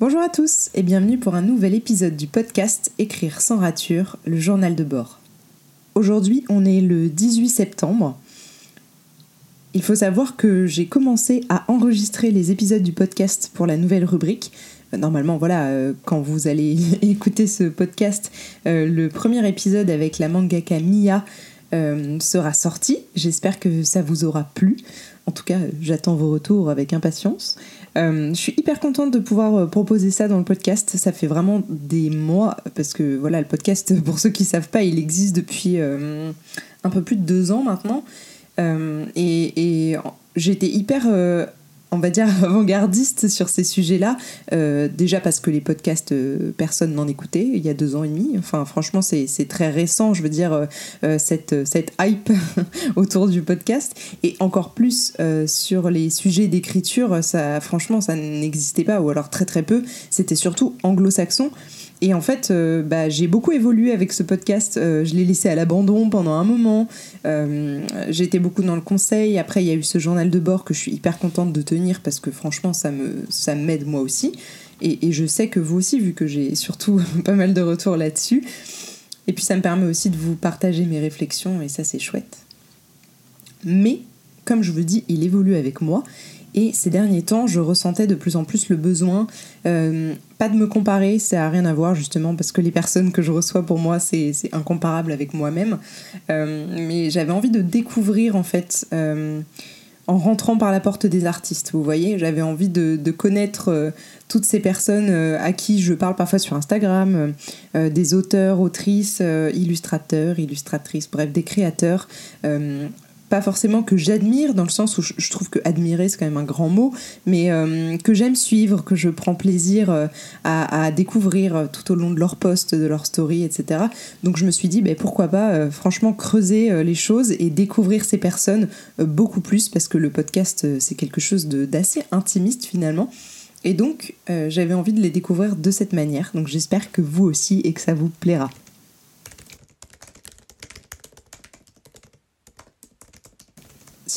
Bonjour à tous et bienvenue pour un nouvel épisode du podcast Écrire sans rature, le journal de bord. Aujourd'hui, on est le 18 septembre. Il faut savoir que j'ai commencé à enregistrer les épisodes du podcast pour la nouvelle rubrique. Normalement, voilà, euh, quand vous allez écouter ce podcast, euh, le premier épisode avec la mangaka Mia sera sorti. J'espère que ça vous aura plu. En tout cas, j'attends vos retours avec impatience. Euh, je suis hyper contente de pouvoir euh, proposer ça dans le podcast. Ça fait vraiment des mois, parce que voilà, le podcast, pour ceux qui ne savent pas, il existe depuis euh, un peu plus de deux ans maintenant. et j'étais hyper on va dire, avant-gardiste sur ces sujets-là. Euh, déjà parce que les podcasts, euh, personne n'en écoutait il y a deux ans et demi. Enfin, franchement, c'est très récent, je veux dire, euh, cette, hype autour du podcast. Et encore plus sur les sujets d'écriture, franchement, ça n'existait pas, ou alors très très peu. C'était surtout anglo-saxon. Et en fait, euh, bah, j'ai beaucoup évolué avec ce podcast. Euh, je l'ai laissé à l'abandon pendant un moment. Euh, J'étais beaucoup dans le conseil. Après, il y a eu ce journal de bord que je suis hyper contente de tenir parce que franchement, ça me ça m'aide moi aussi. Et, et, je sais que vous aussi, vu que j'ai surtout pas mal de retours là-dessus. Et puis, ça me permet aussi de vous partager mes réflexions et ça, c'est chouette. Mais, comme je vous dis, il évolue avec moi. Et ces derniers temps, je ressentais de plus en plus le besoin, euh, pas de me comparer, ça n'a rien à voir justement, parce que les personnes que je reçois pour moi, c'est incomparable avec moi-même. Euh, mais j'avais envie de découvrir en fait, euh, en rentrant par la porte des artistes, vous voyez, j'avais envie de, de connaître toutes ces personnes à qui je parle parfois sur Instagram, des auteurs, autrices, illustrateurs, illustratrices, bref, des créateurs pas forcément que j'admire, dans le sens où je, trouve que admirer, c'est quand même un grand mot, mais euh, que j'aime suivre, que je prends plaisir euh, à, découvrir euh, tout au long de leur posts, de leur story, etc. Donc je me suis dit, ben, pourquoi pas, franchement, creuser les choses et découvrir ces personnes beaucoup plus, parce que le podcast, c'est quelque chose d'assez intimiste finalement. Et donc, j'avais envie de les découvrir de cette manière. Donc j'espère que vous aussi et que ça vous plaira.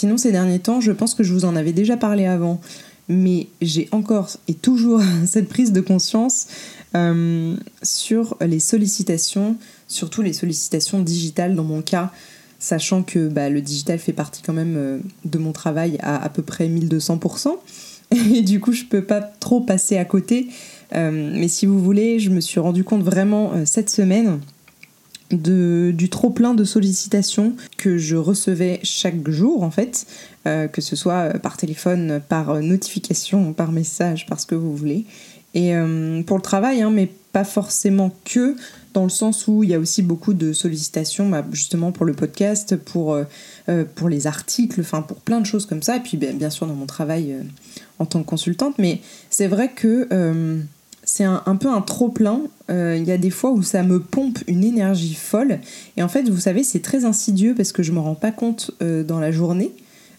Sinon, ces derniers temps, je pense que je vous en avais déjà parlé avant, mais j'ai encore et toujours cette prise de conscience euh, sur les sollicitations, surtout les sollicitations digitales dans mon cas, sachant que bah, le digital fait partie quand même euh, de mon travail à à peu près 1200%. Et du coup, je peux pas trop passer à côté. Euh, mais si vous voulez, je me suis rendu compte vraiment cette semaine de, du trop plein de sollicitations que je recevais chaque jour en fait, euh, que ce soit par téléphone, par notification, par message, par ce que vous voulez. Et euh, pour le travail, hein, mais pas forcément que, dans le sens où il y a aussi beaucoup de sollicitations bah, justement pour le podcast, pour, euh, pour les articles, enfin pour plein de choses comme ça, et puis bien sûr dans mon travail en tant que consultante. Mais c'est vrai que c'est un, peu un trop plein. Euh, il y a des fois où ça me pompe une énergie folle. Et en fait, vous savez, c'est très insidieux parce que je me rends pas compte euh, dans la journée.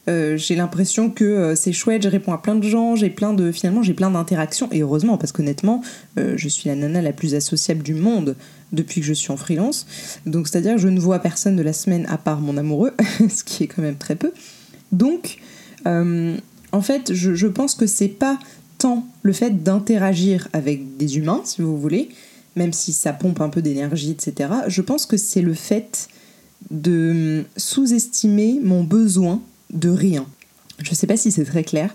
Euh, j'ai l'impression que c'est chouette, je réponds à plein de gens, j'ai plein de finalement j'ai plein d'interactions et heureusement parce qu'honnêtement je suis la nana la plus associable du monde depuis que je suis en freelance. Donc c'est-à-dire que je ne vois personne de la semaine à part mon amoureux, ce qui est quand même très peu. Donc en fait, je pense que c'est pas le fait d'interagir avec des humains, si vous voulez, même si ça pompe un peu d'énergie, etc., je pense que c'est le fait de sous-estimer mon besoin de rien. Je sais pas si c'est très clair,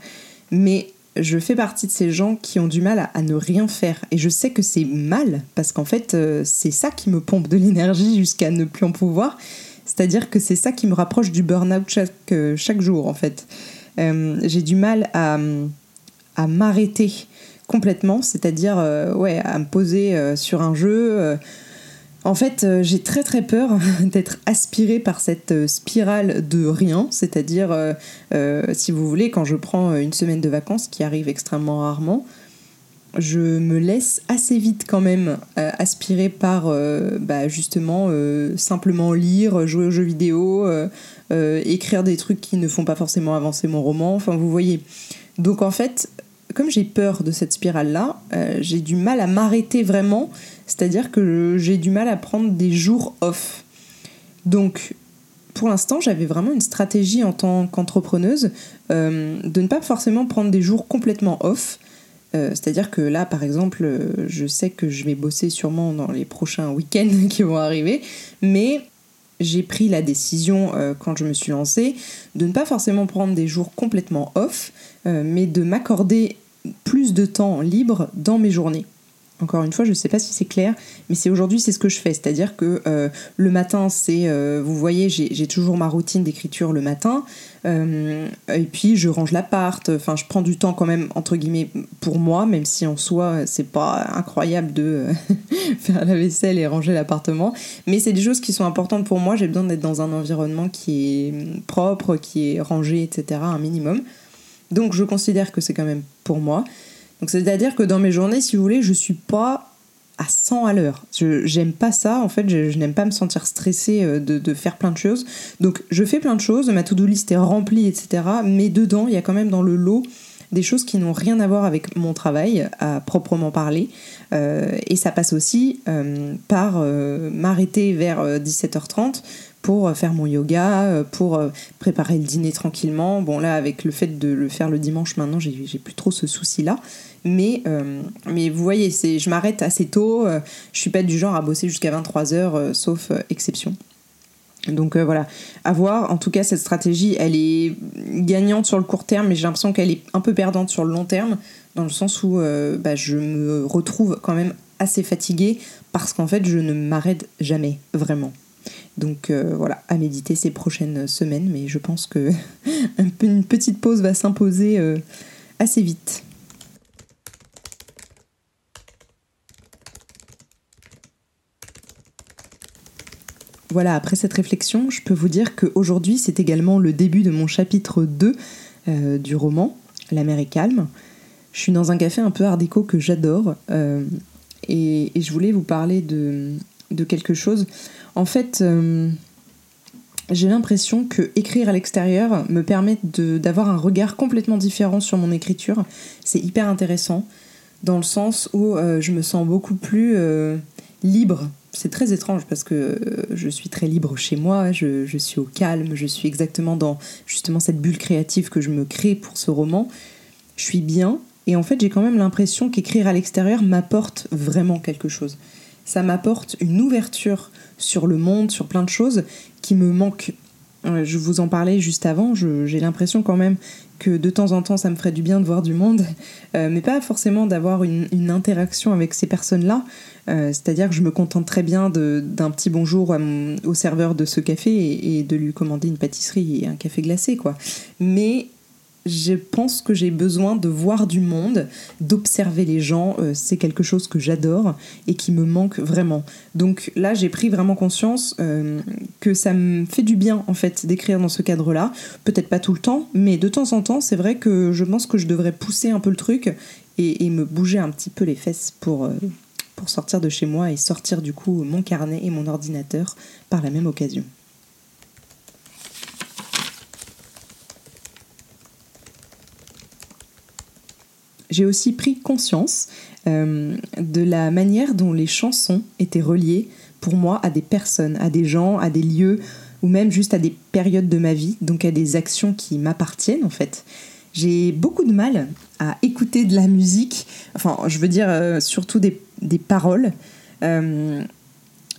mais je fais partie de ces gens qui ont du mal à, ne rien faire. Et je sais que c'est mal, parce qu'en fait, euh, c'est ça qui me pompe de l'énergie jusqu'à ne plus en pouvoir. C'est-à-dire que c'est ça qui me rapproche du burn-out chaque, euh, jour, en fait. Euh, j'ai du mal à à m'arrêter complètement, c'est-à-dire euh, ouais, à me poser euh, sur un jeu. Euh. En fait, j'ai très très peur d'être aspirée par cette spirale de rien, c'est-à-dire, si vous voulez, quand je prends une semaine de vacances, qui arrive extrêmement rarement, je me laisse assez vite quand même aspirer par bah, justement simplement lire, jouer aux jeux vidéo, écrire des trucs qui ne font pas forcément avancer mon roman, enfin vous voyez. Donc en fait, comme j'ai peur de cette spirale-là, euh, j'ai du mal à m'arrêter vraiment, c'est-à-dire que j'ai du mal à prendre des jours off. Donc, pour l'instant, j'avais vraiment une stratégie en tant qu'entrepreneuse euh, de ne pas forcément prendre des jours complètement off, C'est-à-dire que là, par exemple, je sais que je vais bosser sûrement dans les prochains week-ends qui vont arriver, mais j'ai pris la décision quand je me suis lancée de ne pas forcément prendre des jours complètement off, mais de m'accorder plus de temps libre dans mes journées. Encore une fois, je ne sais pas si c'est clair, mais c'est aujourd'hui, c'est ce que je fais. C'est-à-dire que euh, le matin, c'est, euh, vous voyez, j'ai toujours ma routine d'écriture le matin, euh, et puis je range l'appart. Enfin, je prends du temps quand même entre guillemets pour moi, même si en soi, c'est pas incroyable de faire la vaisselle et ranger l'appartement. Mais c'est des choses qui sont importantes pour moi. J'ai besoin d'être dans un environnement qui est propre, qui est rangé, etc. Un minimum. Donc, je considère que c'est quand même pour moi. Donc c'est-à-dire que dans mes journées, si vous voulez, je suis pas à 100 à l'heure. Je j'aime pas ça, en fait, je, n'aime pas me sentir stressée euh, de, de, faire plein de choses. Donc je fais plein de choses, ma to-do list est remplie, etc. Mais dedans, il y a quand même dans le lot des choses qui n'ont rien à voir avec mon travail à proprement parler. Euh, et ça passe aussi euh, par m'arrêter vers 17h30 pour faire mon yoga, pour préparer le dîner tranquillement. Bon là, avec le fait de le faire le dimanche maintenant, j'ai plus trop ce souci-là. Mais, euh, mais vous voyez, je m'arrête assez tôt. Euh, je suis pas du genre à bosser jusqu'à 23h, euh, sauf exception. Donc voilà, à voir. En tout cas, cette stratégie, elle est gagnante sur le court terme, mais j'ai l'impression qu'elle est un peu perdante sur le long terme, dans le sens où bah, je me retrouve quand même assez fatiguée parce qu'en fait, je ne m'arrête jamais, vraiment. Donc voilà, à méditer ces prochaines semaines, mais je pense que une petite pause va s'imposer assez vite. Voilà, après cette réflexion, je peux vous dire qu'aujourd'hui, c'est également le début de mon chapitre 2 euh, du roman, La mer est calme. Je suis dans un café un peu art déco que j'adore euh, et, je voulais vous parler de, quelque chose. En fait, euh, j'ai l'impression que écrire à l'extérieur me permet d'avoir un regard complètement différent sur mon écriture. C'est hyper intéressant dans le sens où je me sens beaucoup plus libre c'est très étrange parce que euh, je suis très libre chez moi, je, suis au calme, je suis exactement dans justement cette bulle créative que je me crée pour ce roman. Je suis bien et en fait j'ai quand même l'impression qu'écrire à l'extérieur m'apporte vraiment quelque chose. Ça m'apporte une ouverture sur le monde, sur plein de choses qui me manquent. Euh, je vous en parlais juste avant, j'ai l'impression quand même que de temps en temps ça me ferait du bien de voir du monde, euh, mais pas forcément d'avoir une, interaction avec ces personnes-là. Euh, c'est-à-dire que je me contente très bien d'un petit bonjour au serveur de ce café et, et, de lui commander une pâtisserie et un café glacé, quoi. Mais je pense que j'ai besoin de voir du monde, d'observer les gens. Euh, c'est quelque chose que j'adore et qui me manque vraiment. Donc là, j'ai pris vraiment conscience euh, que ça me fait du bien en fait d'écrire dans ce cadre-là. Peut-être pas tout le temps, mais de temps en temps, c'est vrai que je pense que je devrais pousser un peu le truc et, me bouger un petit peu les fesses pour, euh, pour sortir de chez moi et sortir du coup mon carnet et mon ordinateur par la même occasion. J'ai aussi pris conscience euh, de la manière dont les chansons étaient reliées pour moi à des personnes, à des gens, à des lieux, ou même juste à des périodes de ma vie, donc à des actions qui m'appartiennent en fait. J'ai beaucoup de mal à écouter de la musique, enfin je veux dire euh, surtout des, paroles, euh,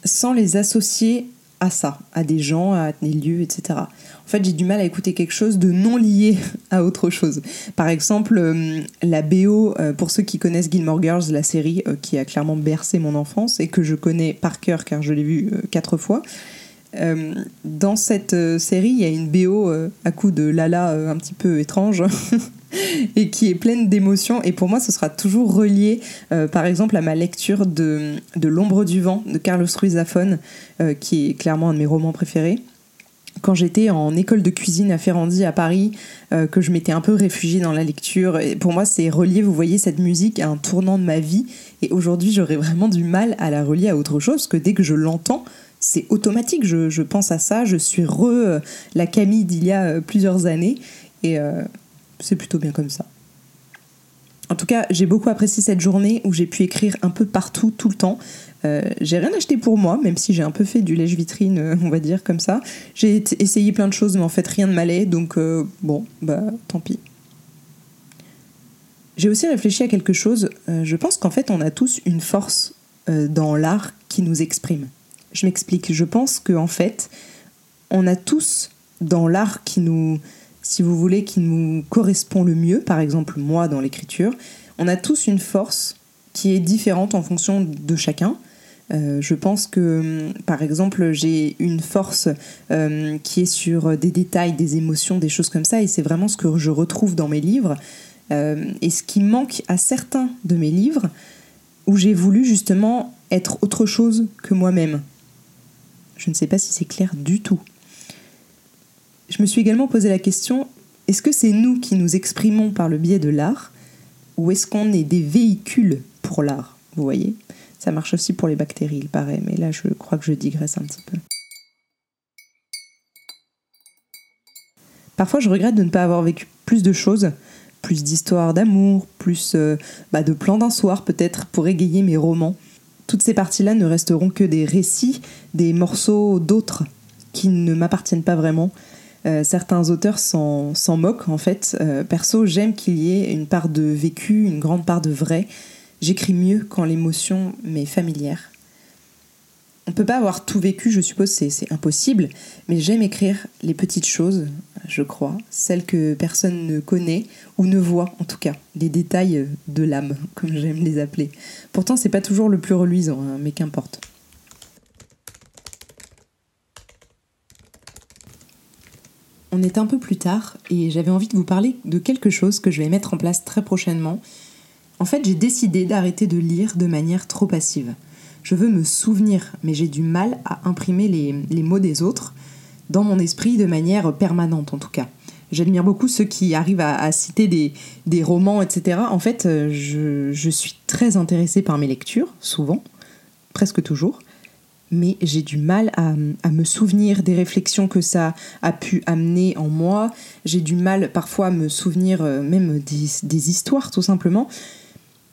sans les associer à ça, à des gens, à des lieux, etc. En fait, j'ai du mal à écouter quelque chose de non lié à autre chose. Par exemple, euh, la BO, euh, pour ceux qui connaissent Gilmore Girls, la série euh, qui a clairement bercé mon enfance et que je connais par cœur car je l'ai vue quatre fois. dans cette série, il y a une BO à coup de Lala un petit peu étrange. et qui est pleine d'émotions. Et pour moi, ce sera toujours relié, euh, par exemple, à ma lecture de, de L'ombre du vent de Carlos Ruiz Zafón, euh, qui est clairement un de mes romans préférés. Quand j'étais en école de cuisine à Ferrandi, à Paris, euh, que je m'étais un peu réfugiée dans la lecture. Et pour moi, c'est relié, vous voyez, cette musique à un tournant de ma vie. Et aujourd'hui, j'aurais vraiment du mal à la relier à autre chose, parce que dès que je l'entends, c'est automatique. Je, je, pense à ça. Je suis re la Camille d'il y a plusieurs années. Et c'est plutôt bien comme ça. En tout cas, j'ai beaucoup apprécié cette journée où j'ai pu écrire un peu partout, tout le temps. Euh, j'ai rien acheté pour moi, même si j'ai un peu fait du lèche-vitrine, euh, on va dire comme ça. J'ai essayé plein de choses, mais en fait rien ne m'allait, donc euh, bon, bah tant pis. J'ai aussi réfléchi à quelque chose. Je pense qu'en fait, on a tous une force dans l'art qui nous exprime. Je m'explique. Je pense qu'en fait, on a tous dans l'art qui nous, si vous voulez, qui nous correspond le mieux, par exemple moi dans l'écriture, on a tous une force qui est différente en fonction de chacun. Euh, je pense que, par exemple, j'ai une force qui est sur des détails, des émotions, des choses comme ça, et c'est vraiment ce que je retrouve dans mes livres. Euh, et ce qui manque à certains de mes livres, où j'ai voulu justement être autre chose que moi-même. Je ne sais pas si c'est clair du tout. Je me suis également posé la question, est-ce que c'est nous qui nous exprimons par le biais de l'art, ou est-ce qu'on est des véhicules pour l'art Vous voyez? Ça marche aussi pour les bactéries, il paraît, mais là je crois que je digresse un petit peu. Parfois je regrette de ne pas avoir vécu plus de choses, plus d'histoires d'amour, plus euh, bah, de plans d'un soir peut-être pour égayer mes romans. Toutes ces parties-là ne resteront que des récits, des morceaux d'autres qui ne m'appartiennent pas vraiment. Euh, certains auteurs s'en moquent en fait. Euh, perso, j'aime qu'il y ait une part de vécu, une grande part de vrai. J'écris mieux quand l'émotion m'est familière. On peut pas avoir tout vécu, je suppose, c'est impossible, mais j'aime écrire les petites choses, je crois, celles que personne ne connaît ou ne voit en tout cas, les détails de l'âme, comme j'aime les appeler. Pourtant, c'est pas toujours le plus reluisant, hein, mais qu'importe. On est un peu plus tard et j'avais envie de vous parler de quelque chose que je vais mettre en place très prochainement. En fait, j'ai décidé d'arrêter de lire de manière trop passive je veux me souvenir, mais j'ai du mal à imprimer les, mots des autres dans mon esprit de manière permanente en tout cas. J'admire beaucoup ceux qui arrivent à, citer des, romans, etc. En fait, euh, je, suis très intéressée par mes lectures, souvent, presque toujours, mais j'ai du mal à, me souvenir des réflexions que ça a pu amener en moi. J'ai du mal parfois à me souvenir euh, même des histoires, tout simplement.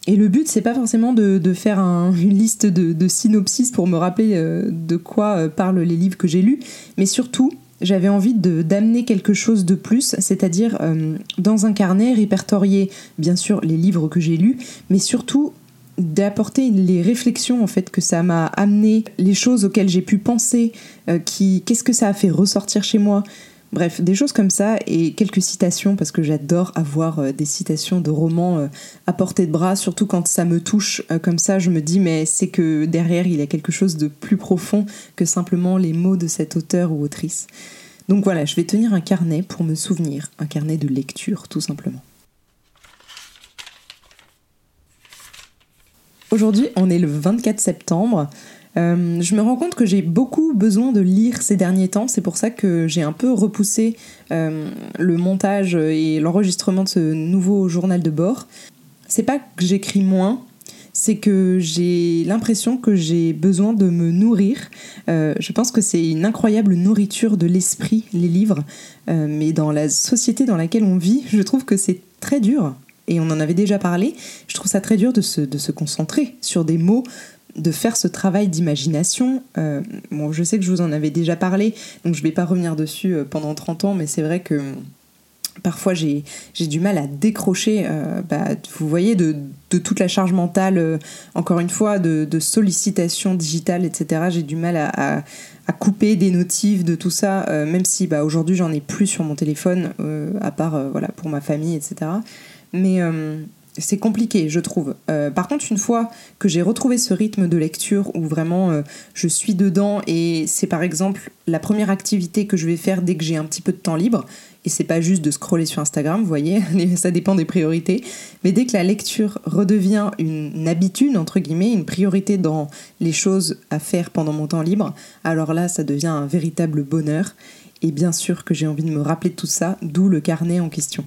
Et le but, c'est pas forcément de, faire une liste de, synopsis pour me rappeler euh, de quoi euh, parlent les livres que j'ai lus, mais surtout, j'avais envie d'amener quelque chose de plus, c'est-à-dire dans un carnet répertorier bien sûr les livres que j'ai lus, mais surtout d'apporter les réflexions en fait que ça m'a amené, les choses auxquelles j'ai pu penser, qui qu'est-ce que ça a fait ressortir chez moi, Bref, des choses comme ça et quelques citations parce que j'adore avoir euh, des citations de romans euh, à portée de bras, surtout quand ça me touche euh, comme ça, je me dis mais c'est que derrière il y a quelque chose de plus profond que simplement les mots de cet auteur ou autrice. Donc voilà, je vais tenir un carnet pour me souvenir, un carnet de lecture tout simplement. Aujourd'hui, on est le 24 septembre. Euh, je me rends compte que j'ai beaucoup besoin de lire ces derniers temps. C'est pour ça que j'ai un peu repoussé euh, le montage et l'enregistrement de ce nouveau journal de bord. C'est pas que j'écris moins, c'est que j'ai l'impression que j'ai besoin de me nourrir. Euh, je pense que c'est une incroyable nourriture de l'esprit, les livres. mais dans la société dans laquelle on vit, je trouve que c'est très dur. Et on en avait déjà parlé. Je trouve ça très dur de se, de se concentrer sur des mots de faire ce travail d'imagination. Euh, bon, je sais que je vous en avais déjà parlé, donc je ne vais pas revenir dessus euh, pendant 30 ans, mais c'est vrai que parfois j'ai du mal à décrocher, euh, bah, vous voyez, de, toute la charge mentale, encore une fois, de, sollicitation digitale, etc. J'ai du mal à, couper des notifs de tout ça, même si bah, aujourd'hui j'en ai plus sur mon téléphone, à part voilà, pour ma famille, etc. Mais c'est compliqué, je trouve. Euh, par contre, une fois que j'ai retrouvé ce rythme de lecture où vraiment euh, je suis dedans et c'est par exemple la première activité que je vais faire dès que j'ai un petit peu de temps libre, et c'est pas juste de scroller sur Instagram, vous voyez, ça dépend des priorités, mais dès que la lecture redevient une habitude, entre guillemets, une priorité dans les choses à faire pendant mon temps libre, alors là, ça devient un véritable bonheur. Et bien sûr que j'ai envie de me rappeler de tout ça, d'où le carnet en question.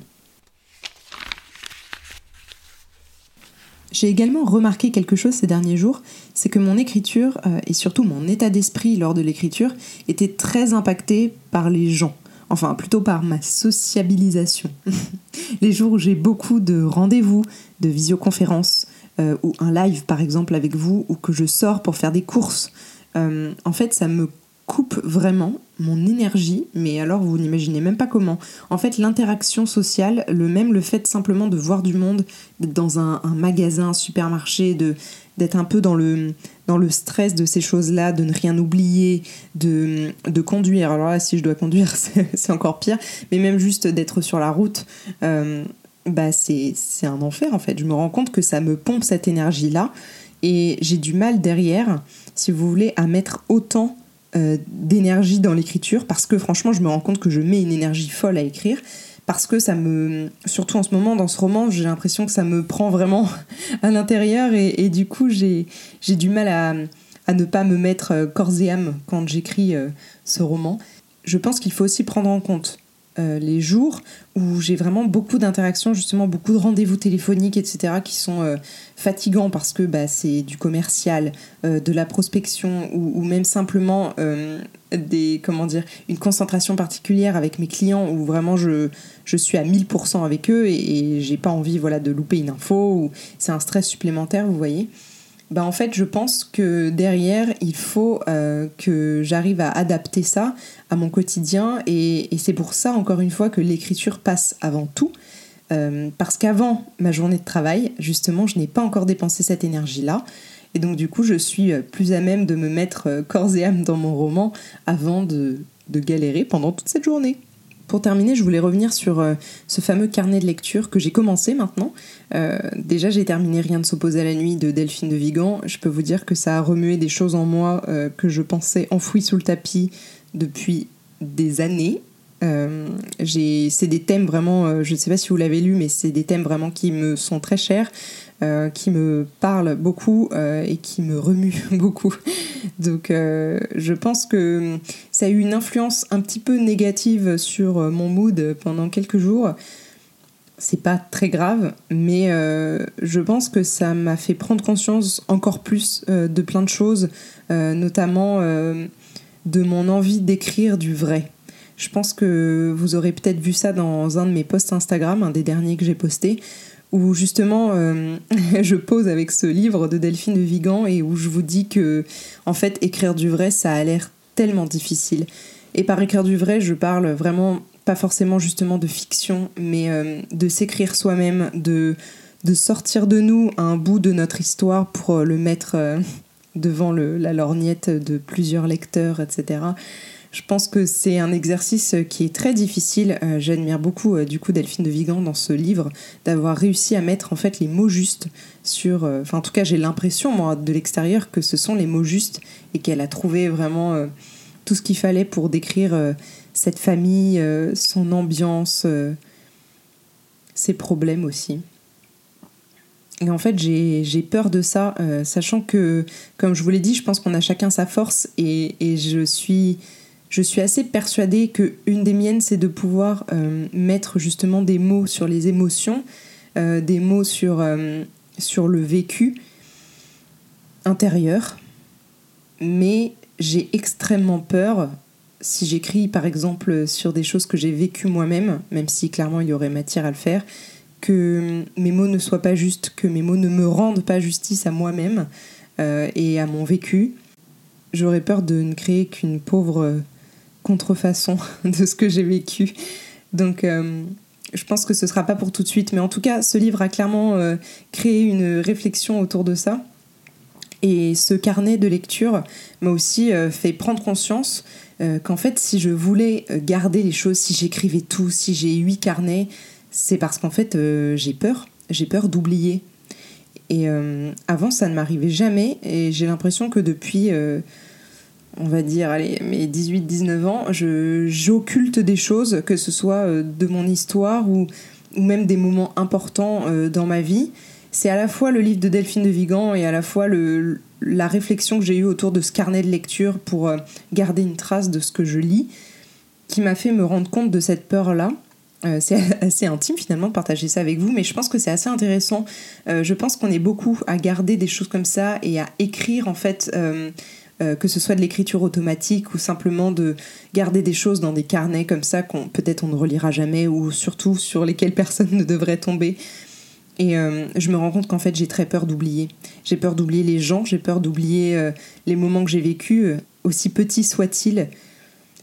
J'ai également remarqué quelque chose ces derniers jours, c'est que mon écriture euh, et surtout mon état d'esprit lors de l'écriture était très impacté par les gens, enfin plutôt par ma sociabilisation. les jours où j'ai beaucoup de rendez-vous, de visioconférences, euh, ou un live par exemple avec vous, ou que je sors pour faire des courses, euh, en fait ça me coupe vraiment mon énergie, mais alors vous n'imaginez même pas comment. En fait, l'interaction sociale, le même le fait simplement de voir du monde, d'être dans un, magasin, un supermarché, de d'être un peu dans le, dans le stress de ces choses-là, de ne rien oublier, de, de conduire. Alors là, si je dois conduire, c'est encore pire, mais même juste d'être sur la route, euh, bah c'est un enfer en fait. Je me rends compte que ça me pompe cette énergie-là, et j'ai du mal derrière, si vous voulez, à mettre autant d'énergie dans l'écriture parce que franchement je me rends compte que je mets une énergie folle à écrire parce que ça me surtout en ce moment dans ce roman j'ai l'impression que ça me prend vraiment à l'intérieur et, du coup j'ai du mal à, à, ne pas me mettre euh, corps et âme quand j'écris euh, ce roman. Je pense qu'il faut aussi prendre en compte euh, les jours où j'ai vraiment beaucoup d'interactions, justement beaucoup de rendez-vous téléphoniques, etc., qui sont euh, fatigants parce que bah, c'est du commercial, euh, de la prospection ou, même simplement des, comment dire, une concentration particulière avec mes clients où vraiment je, je suis à 1000% avec eux et, et j'ai pas envie voilà, de louper une info c'est un stress supplémentaire, vous voyez. Bah en fait, je pense que derrière, il faut euh, que j'arrive à adapter ça à mon quotidien. Et, c'est pour ça, encore une fois, que l'écriture passe avant tout. Euh, parce qu'avant ma journée de travail, justement, je n'ai pas encore dépensé cette énergie-là. Et donc, du coup, je suis plus à même de me mettre corps et âme dans mon roman avant de galérer pendant toute cette journée. Pour terminer, je voulais revenir sur euh, ce fameux carnet de lecture que j'ai commencé maintenant. Euh, déjà, j'ai terminé Rien ne s'oppose à la nuit de Delphine de Vigan. Je peux vous dire que ça a remué des choses en moi euh, que je pensais enfouies sous le tapis depuis des années. C'est des thèmes vraiment, je ne sais pas si vous l'avez lu, mais c'est des thèmes vraiment qui me sont très chers. Euh, qui me parle beaucoup euh, et qui me remue beaucoup. Donc euh, je pense que ça a eu une influence un petit peu négative sur mon mood pendant quelques jours. C'est pas très grave, mais je pense que ça m'a fait prendre conscience encore plus de plein de choses, notamment de mon envie d'écrire du vrai. Je pense que vous aurez peut-être vu ça dans un de mes posts Instagram, un des derniers que j'ai posté, où justement euh, je pose avec ce livre de Delphine de Vigan et où je vous dis que en fait écrire du vrai ça a l'air tellement difficile. Et par écrire du vrai, je parle vraiment pas forcément justement de fiction, mais euh, de s'écrire soi-même, de, de sortir de nous un bout de notre histoire pour le mettre euh, devant la lorgnette de plusieurs lecteurs, etc. Je pense que c'est un exercice qui est très difficile. Euh, j'admire beaucoup euh, du coup Delphine de Vigan dans ce livre d'avoir réussi à mettre en fait les mots justes sur. Euh, enfin, en tout cas, j'ai l'impression moi de l'extérieur que ce sont les mots justes et qu'elle a trouvé vraiment tout ce qu'il fallait pour décrire cette famille, son ambiance, ses problèmes aussi. Et en fait, j'ai peur de ça, sachant que, comme je vous l'ai dit, je pense qu'on a chacun sa force et, et je suis je suis assez persuadée que une des miennes, c'est de pouvoir euh, mettre justement des mots sur les émotions, euh, des mots sur, euh, sur le vécu intérieur. Mais j'ai extrêmement peur, si j'écris par exemple sur des choses que j'ai vécues moi-même, même si clairement il y aurait matière à le faire, que mes mots ne soient pas justes, que mes mots ne me rendent pas justice à moi-même et à mon vécu. J'aurais peur de ne créer qu'une pauvre contrefaçon de ce que j'ai vécu. Donc euh, je pense que ce sera pas pour tout de suite, mais en tout cas, ce livre a clairement euh, créé une réflexion autour de ça. Et ce carnet de lecture m'a aussi euh, fait prendre conscience qu'en fait, si je voulais garder les choses, si j'écrivais tout, si j'ai huit carnets, c'est parce qu'en fait, j'ai peur. J'ai peur d'oublier. Et avant, ça ne m'arrivait jamais. Et j'ai l'impression que depuis on va dire, allez, mes 18-19 ans, j'occulte des choses, que ce soit euh, de mon histoire ou, ou même des moments importants euh, dans ma vie. C'est à la fois le livre de Delphine de Vigan et à la fois le, la réflexion que j'ai eue autour de ce carnet de lecture pour euh, garder une trace de ce que je lis qui m'a fait me rendre compte de cette peur-là. c'est assez intime finalement de partager ça avec vous, mais je pense que c'est assez intéressant. je pense qu'on est beaucoup à garder des choses comme ça et à écrire en fait que ce soit de l'écriture automatique ou simplement de garder des choses dans des carnets comme ça qu'on peut-être on ne relira jamais ou surtout sur lesquels personne ne devrait tomber. Et euh, je me rends compte qu'en fait j'ai très peur d'oublier. J'ai peur d'oublier les gens, j'ai peur d'oublier euh, les moments que j'ai vécus. aussi petit soit-il.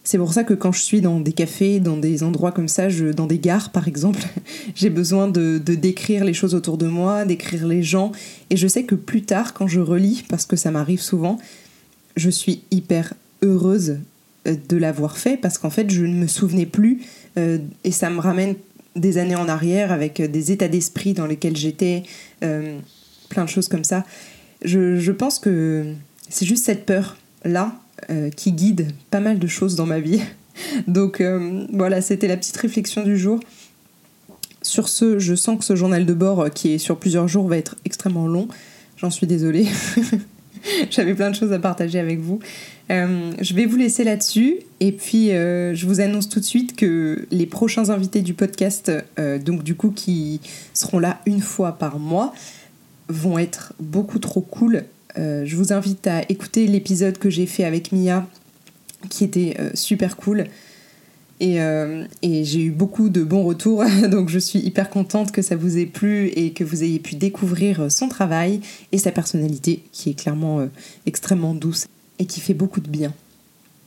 C'est pour ça que quand je suis dans des cafés, dans des endroits comme ça, dans des gares par exemple, j'ai besoin de, décrire les choses autour de moi, d'écrire les gens. Et je sais que plus tard, quand je relis, parce que ça m'arrive souvent, je suis hyper heureuse euh, de l'avoir fait parce qu'en fait je ne me souvenais plus euh, et ça me ramène des années en arrière avec euh, des états d'esprit dans lesquels j'étais, plein de choses comme ça. Je, pense que c'est juste cette peur là qui guide pas mal de choses dans ma vie. Donc voilà, c'était la petite réflexion du jour. Sur ce, je sens que ce journal de bord qui est sur plusieurs jours va être extrêmement long. J'en suis désolée. J'avais plein de choses à partager avec vous. Euh, je vais vous laisser là-dessus et puis euh, je vous annonce tout de suite que les prochains invités du podcast, euh, donc du coup qui seront là une fois par mois, vont être beaucoup trop cool. je vous invite à écouter l'épisode que j'ai fait avec Mia qui était super cool. Et, et j'ai eu beaucoup de bons retours, donc je suis hyper contente que ça vous ait plu et que vous ayez pu découvrir son travail et sa personnalité qui est clairement extrêmement douce et qui fait beaucoup de bien.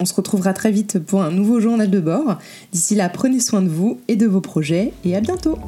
On se retrouvera très vite pour un nouveau journal de bord. D'ici là, prenez soin de vous et de vos projets et à bientôt